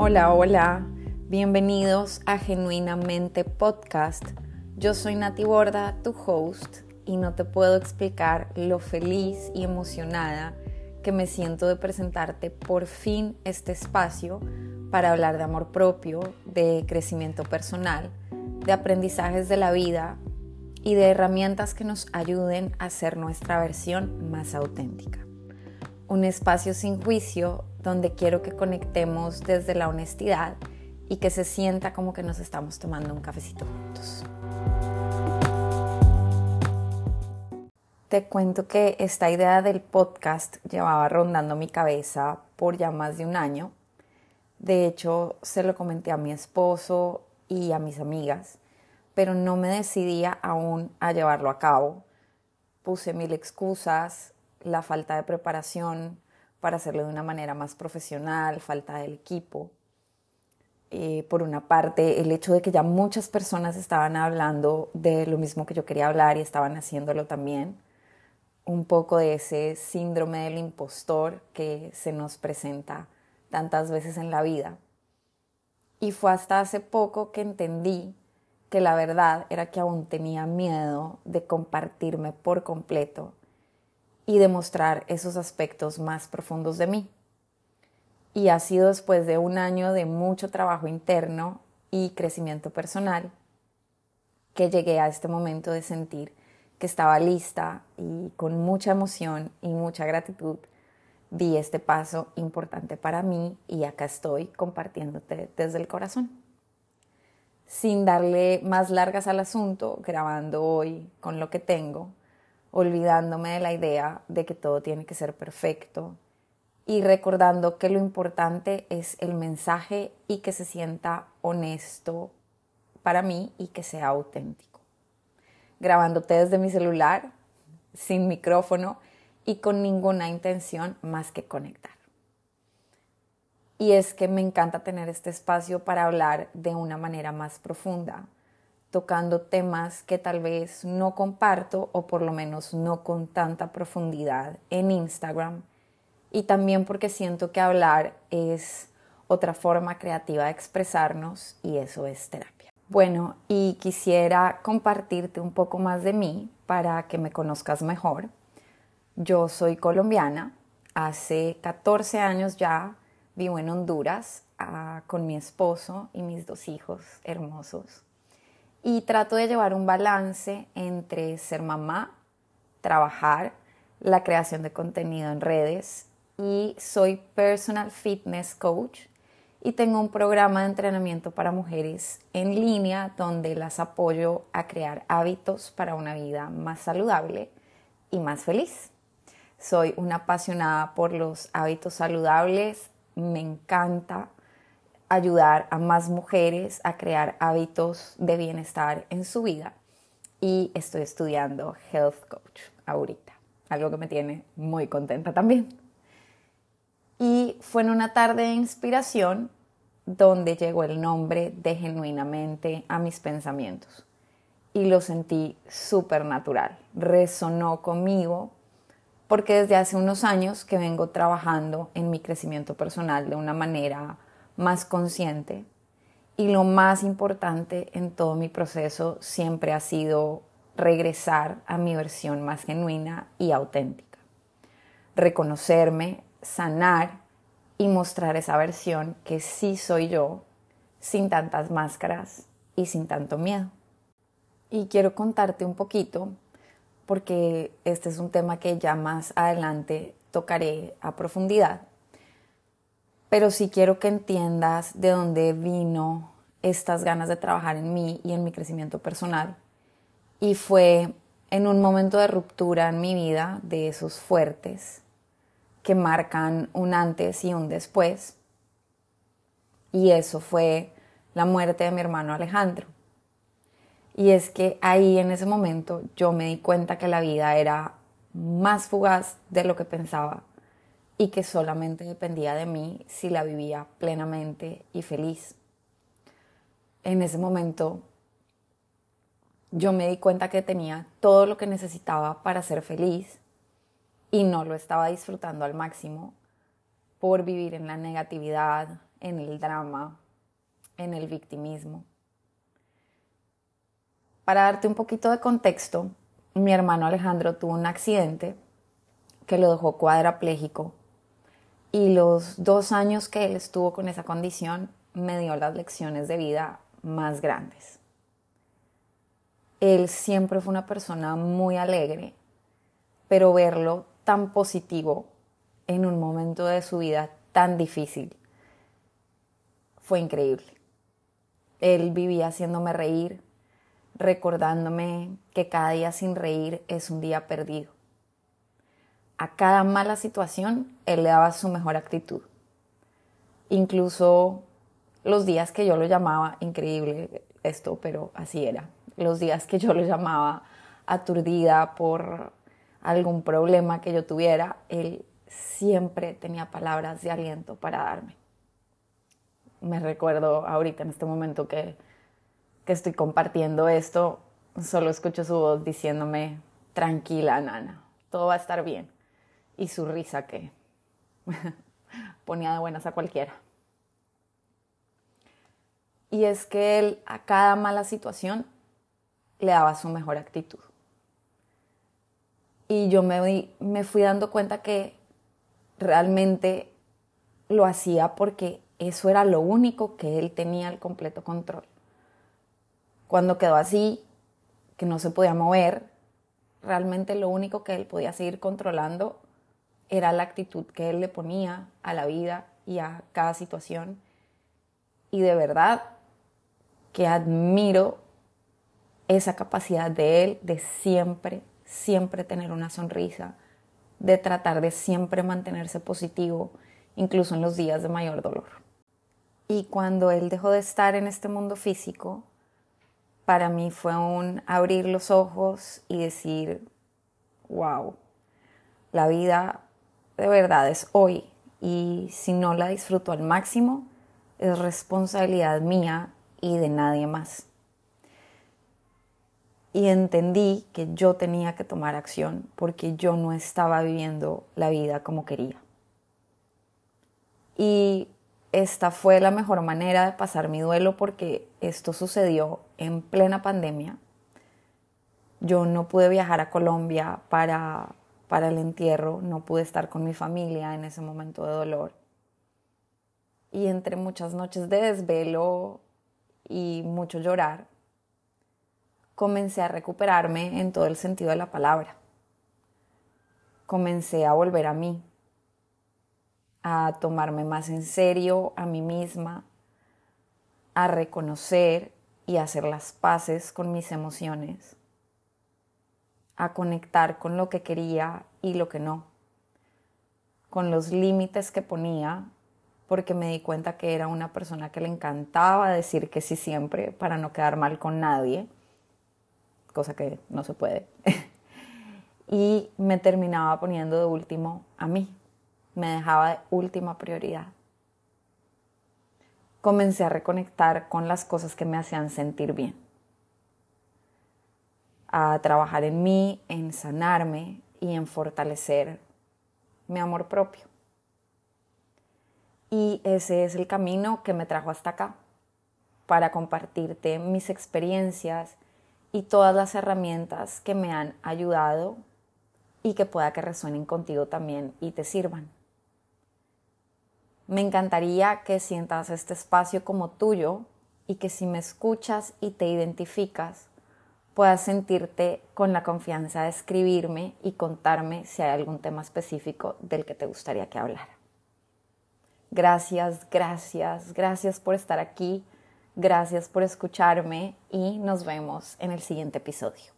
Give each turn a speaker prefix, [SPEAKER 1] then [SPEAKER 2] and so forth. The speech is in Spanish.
[SPEAKER 1] Hola, hola, bienvenidos a Genuinamente Podcast. Yo soy Nati Borda, tu host, y no te puedo explicar lo feliz y emocionada que me siento de presentarte por fin este espacio para hablar de amor propio, de crecimiento personal, de aprendizajes de la vida y de herramientas que nos ayuden a ser nuestra versión más auténtica. Un espacio sin juicio donde quiero que conectemos desde la honestidad y que se sienta como que nos estamos tomando un cafecito juntos. Te cuento que esta idea del podcast llevaba rondando mi cabeza por ya más de un año. De hecho, se lo comenté a mi esposo y a mis amigas, pero no me decidía aún a llevarlo a cabo. Puse mil excusas, la falta de preparación para hacerlo de una manera más profesional, falta del equipo. Eh, por una parte, el hecho de que ya muchas personas estaban hablando de lo mismo que yo quería hablar y estaban haciéndolo también. Un poco de ese síndrome del impostor que se nos presenta tantas veces en la vida. Y fue hasta hace poco que entendí que la verdad era que aún tenía miedo de compartirme por completo y demostrar esos aspectos más profundos de mí. Y ha sido después de un año de mucho trabajo interno y crecimiento personal que llegué a este momento de sentir que estaba lista y con mucha emoción y mucha gratitud di este paso importante para mí y acá estoy compartiéndote desde el corazón. Sin darle más largas al asunto, grabando hoy con lo que tengo, olvidándome de la idea de que todo tiene que ser perfecto y recordando que lo importante es el mensaje y que se sienta honesto para mí y que sea auténtico. Grabándote desde mi celular, sin micrófono y con ninguna intención más que conectar. Y es que me encanta tener este espacio para hablar de una manera más profunda, tocando temas que tal vez no comparto o por lo menos no con tanta profundidad en Instagram. Y también porque siento que hablar es otra forma creativa de expresarnos y eso es terapia. Bueno, y quisiera compartirte un poco más de mí para que me conozcas mejor. Yo soy colombiana, hace 14 años ya vivo en Honduras ah, con mi esposo y mis dos hijos hermosos y trato de llevar un balance entre ser mamá, trabajar, la creación de contenido en redes y soy personal fitness coach y tengo un programa de entrenamiento para mujeres en línea donde las apoyo a crear hábitos para una vida más saludable y más feliz. Soy una apasionada por los hábitos saludables, me encanta ayudar a más mujeres a crear hábitos de bienestar en su vida. Y estoy estudiando Health Coach ahorita, algo que me tiene muy contenta también. Y fue en una tarde de inspiración donde llegó el nombre de genuinamente a mis pensamientos. Y lo sentí súper natural, resonó conmigo porque desde hace unos años que vengo trabajando en mi crecimiento personal de una manera más consciente. Y lo más importante en todo mi proceso siempre ha sido regresar a mi versión más genuina y auténtica. Reconocerme, sanar y mostrar esa versión que sí soy yo, sin tantas máscaras y sin tanto miedo. Y quiero contarte un poquito, porque este es un tema que ya más adelante tocaré a profundidad, pero sí quiero que entiendas de dónde vino estas ganas de trabajar en mí y en mi crecimiento personal. Y fue en un momento de ruptura en mi vida, de esos fuertes, que marcan un antes y un después. Y eso fue la muerte de mi hermano Alejandro. Y es que ahí en ese momento yo me di cuenta que la vida era más fugaz de lo que pensaba y que solamente dependía de mí si la vivía plenamente y feliz. En ese momento yo me di cuenta que tenía todo lo que necesitaba para ser feliz y no lo estaba disfrutando al máximo por vivir en la negatividad, en el drama, en el victimismo. Para darte un poquito de contexto, mi hermano Alejandro tuvo un accidente que lo dejó cuadraplégico y los dos años que él estuvo con esa condición me dio las lecciones de vida más grandes. Él siempre fue una persona muy alegre, pero verlo tan positivo en un momento de su vida tan difícil fue increíble. Él vivía haciéndome reír, recordándome que cada día sin reír es un día perdido. A cada mala situación, él le daba su mejor actitud. Incluso los días que yo lo llamaba, increíble esto, pero así era, los días que yo lo llamaba aturdida por algún problema que yo tuviera, él siempre tenía palabras de aliento para darme. Me recuerdo ahorita en este momento que, que estoy compartiendo esto, solo escucho su voz diciéndome, tranquila, nana, todo va a estar bien. Y su risa que ponía de buenas a cualquiera. Y es que él a cada mala situación le daba su mejor actitud. Y yo me, fui dando cuenta que realmente lo hacía porque eso era lo único que él tenía el completo control. Cuando quedó así, que no se podía mover, realmente lo único que él podía seguir controlando era la actitud que él le ponía a la vida y a cada situación. Y de verdad que admiro esa capacidad de él de siempre, siempre tener una sonrisa, de tratar de siempre mantenerse positivo, incluso en los días de mayor dolor. Y cuando él dejó de estar en este mundo físico, para mí fue un abrir los ojos y decir, wow, la vida de verdad es hoy y si no la disfruto al máximo, es responsabilidad mía y de nadie más y entendí que yo tenía que tomar acción porque yo no estaba viviendo la vida como quería. Y esta fue la mejor manera de pasar mi duelo porque esto sucedió en plena pandemia. Yo no pude viajar a Colombia para, para el entierro, no pude estar con mi familia en ese momento de dolor. Y entre muchas noches de desvelo y mucho llorar, comencé a recuperarme en todo el sentido de la palabra. Comencé a volver a mí, a tomarme más en serio a mí misma, a reconocer y hacer las paces con mis emociones, a conectar con lo que quería y lo que no, con los límites que ponía, porque me di cuenta que era una persona que le encantaba decir que sí siempre para no quedar mal con nadie cosa que no se puede. y me terminaba poniendo de último a mí, me dejaba de última prioridad. Comencé a reconectar con las cosas que me hacían sentir bien, a trabajar en mí, en sanarme y en fortalecer mi amor propio. Y ese es el camino que me trajo hasta acá, para compartirte mis experiencias, y todas las herramientas que me han ayudado y que pueda que resuenen contigo también y te sirvan. Me encantaría que sientas este espacio como tuyo y que si me escuchas y te identificas, puedas sentirte con la confianza de escribirme y contarme si hay algún tema específico del que te gustaría que hablara. Gracias, gracias, gracias por estar aquí Gracias por escucharme y nos vemos en el siguiente episodio.